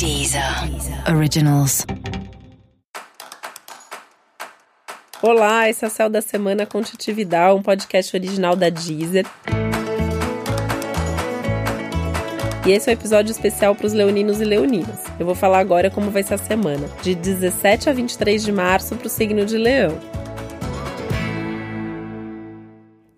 Deezer Originals. Olá, esse é o Céu da Semana com Titividade, um podcast original da Deezer. E esse é o um episódio especial para os leoninos e leoninas. Eu vou falar agora como vai ser a semana, de 17 a 23 de março para o signo de Leão.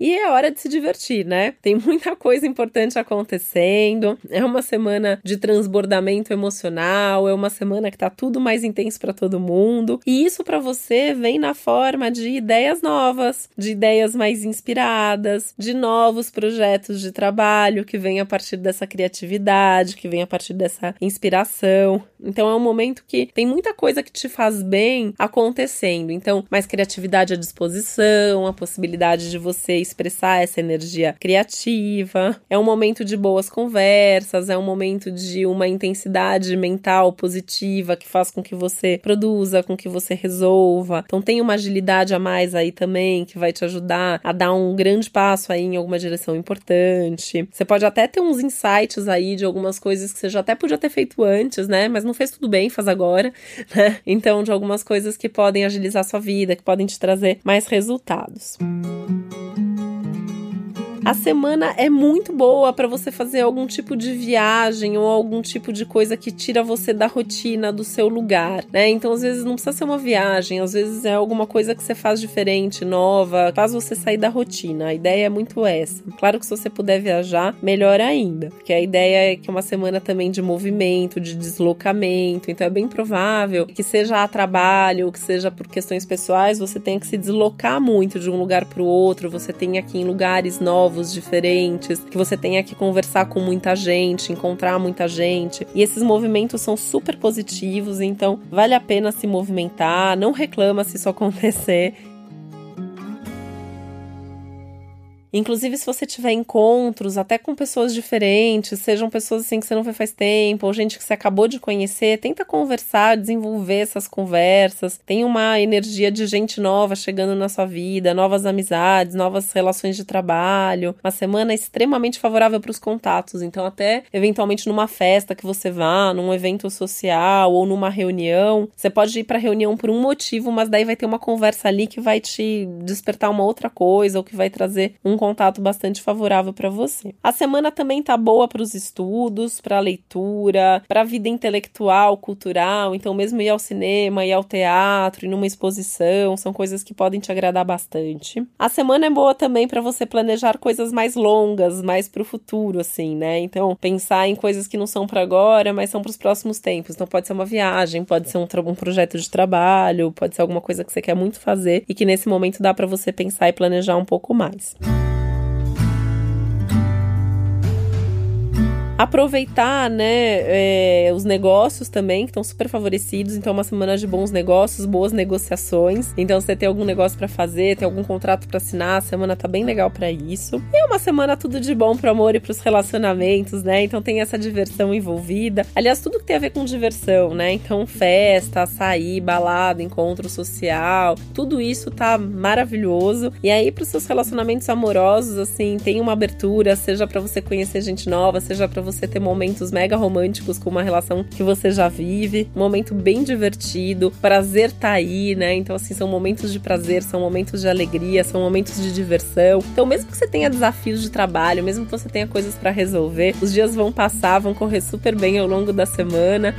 E é hora de se divertir, né? Tem muita coisa importante acontecendo. É uma semana de transbordamento emocional, é uma semana que tá tudo mais intenso para todo mundo. E isso para você vem na forma de ideias novas, de ideias mais inspiradas, de novos projetos de trabalho que vem a partir dessa criatividade, que vem a partir dessa inspiração. Então é um momento que tem muita coisa que te faz bem acontecendo. Então, mais criatividade à disposição, a possibilidade de você expressar essa energia criativa. É um momento de boas conversas, é um momento de uma intensidade mental positiva que faz com que você produza, com que você resolva. Então tem uma agilidade a mais aí também que vai te ajudar a dar um grande passo aí em alguma direção importante. Você pode até ter uns insights aí de algumas coisas que você já até podia ter feito antes, né? Mas não fez tudo bem, faz agora, né? Então, de algumas coisas que podem agilizar sua vida, que podem te trazer mais resultados. Música a semana é muito boa para você fazer algum tipo de viagem ou algum tipo de coisa que tira você da rotina do seu lugar, né? Então, às vezes não precisa ser uma viagem, às vezes é alguma coisa que você faz diferente, nova, faz você sair da rotina. A ideia é muito essa. Claro que se você puder viajar, melhor ainda, porque a ideia é que é uma semana também de movimento, de deslocamento, então é bem provável que seja a trabalho, que seja por questões pessoais, você tenha que se deslocar muito de um lugar para o outro, você tenha que ir em lugares novos novos, diferentes, que você tenha que conversar com muita gente, encontrar muita gente. E esses movimentos são super positivos, então vale a pena se movimentar, não reclama se isso acontecer. Inclusive, se você tiver encontros, até com pessoas diferentes, sejam pessoas assim que você não vê faz tempo, ou gente que você acabou de conhecer, tenta conversar, desenvolver essas conversas. Tem uma energia de gente nova chegando na sua vida, novas amizades, novas relações de trabalho. Uma semana extremamente favorável para os contatos. Então, até eventualmente numa festa que você vá, num evento social ou numa reunião, você pode ir para reunião por um motivo, mas daí vai ter uma conversa ali que vai te despertar uma outra coisa ou que vai trazer um contato bastante favorável para você. A semana também tá boa para os estudos, para a leitura, para a vida intelectual, cultural, então mesmo ir ao cinema, ir ao teatro, ir numa exposição, são coisas que podem te agradar bastante. A semana é boa também para você planejar coisas mais longas, mais para o futuro assim, né? Então, pensar em coisas que não são para agora, mas são para os próximos tempos. Então, pode ser uma viagem, pode ser um, um projeto de trabalho, pode ser alguma coisa que você quer muito fazer e que nesse momento dá para você pensar e planejar um pouco mais. Aproveitar, né, é, os negócios também, que estão super favorecidos. Então, uma semana de bons negócios, boas negociações. Então, você tem algum negócio para fazer, tem algum contrato para assinar, a semana tá bem legal para isso. E é uma semana tudo de bom pro amor e pros relacionamentos, né? Então, tem essa diversão envolvida. Aliás, tudo que tem a ver com diversão, né? Então, festa, sair, balada, encontro social, tudo isso tá maravilhoso. E aí, pros seus relacionamentos amorosos, assim, tem uma abertura, seja para você conhecer gente nova, seja para você você ter momentos mega românticos com uma relação que você já vive, um momento bem divertido, prazer tá aí, né? Então, assim, são momentos de prazer, são momentos de alegria, são momentos de diversão. Então, mesmo que você tenha desafios de trabalho, mesmo que você tenha coisas para resolver, os dias vão passar, vão correr super bem ao longo da semana.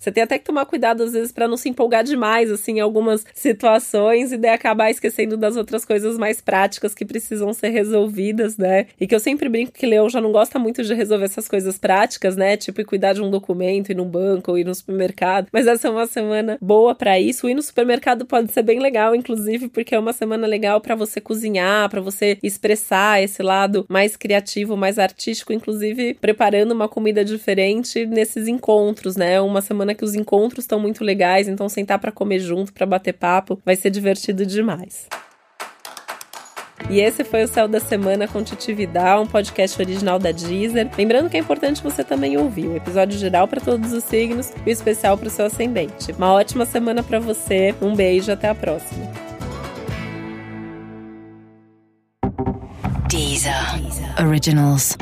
Você tem até que tomar cuidado, às vezes, para não se empolgar demais, assim, em algumas situações e daí acabar esquecendo das outras coisas mais práticas que precisam ser resolvidas, né? E que eu sempre brinco que Leão já não gosta muito de resolver essas coisas práticas, né? Tipo, cuidar de um documento, ir no banco, ou ir no supermercado. Mas essa é uma semana boa para isso. Ir no supermercado pode ser bem legal, inclusive, porque é uma semana legal para você cozinhar, para você expressar esse lado mais criativo, mais artístico, inclusive preparando uma comida diferente nesses encontros, né? Uma semana semana que os encontros estão muito legais, então sentar para comer junto, para bater papo, vai ser divertido demais. E esse foi o Céu da Semana com Titi Vidal, um podcast original da Deezer. Lembrando que é importante você também ouvir o episódio geral para todos os signos e o especial para o seu ascendente. Uma ótima semana para você, um beijo, até a próxima. Deezer. Originals.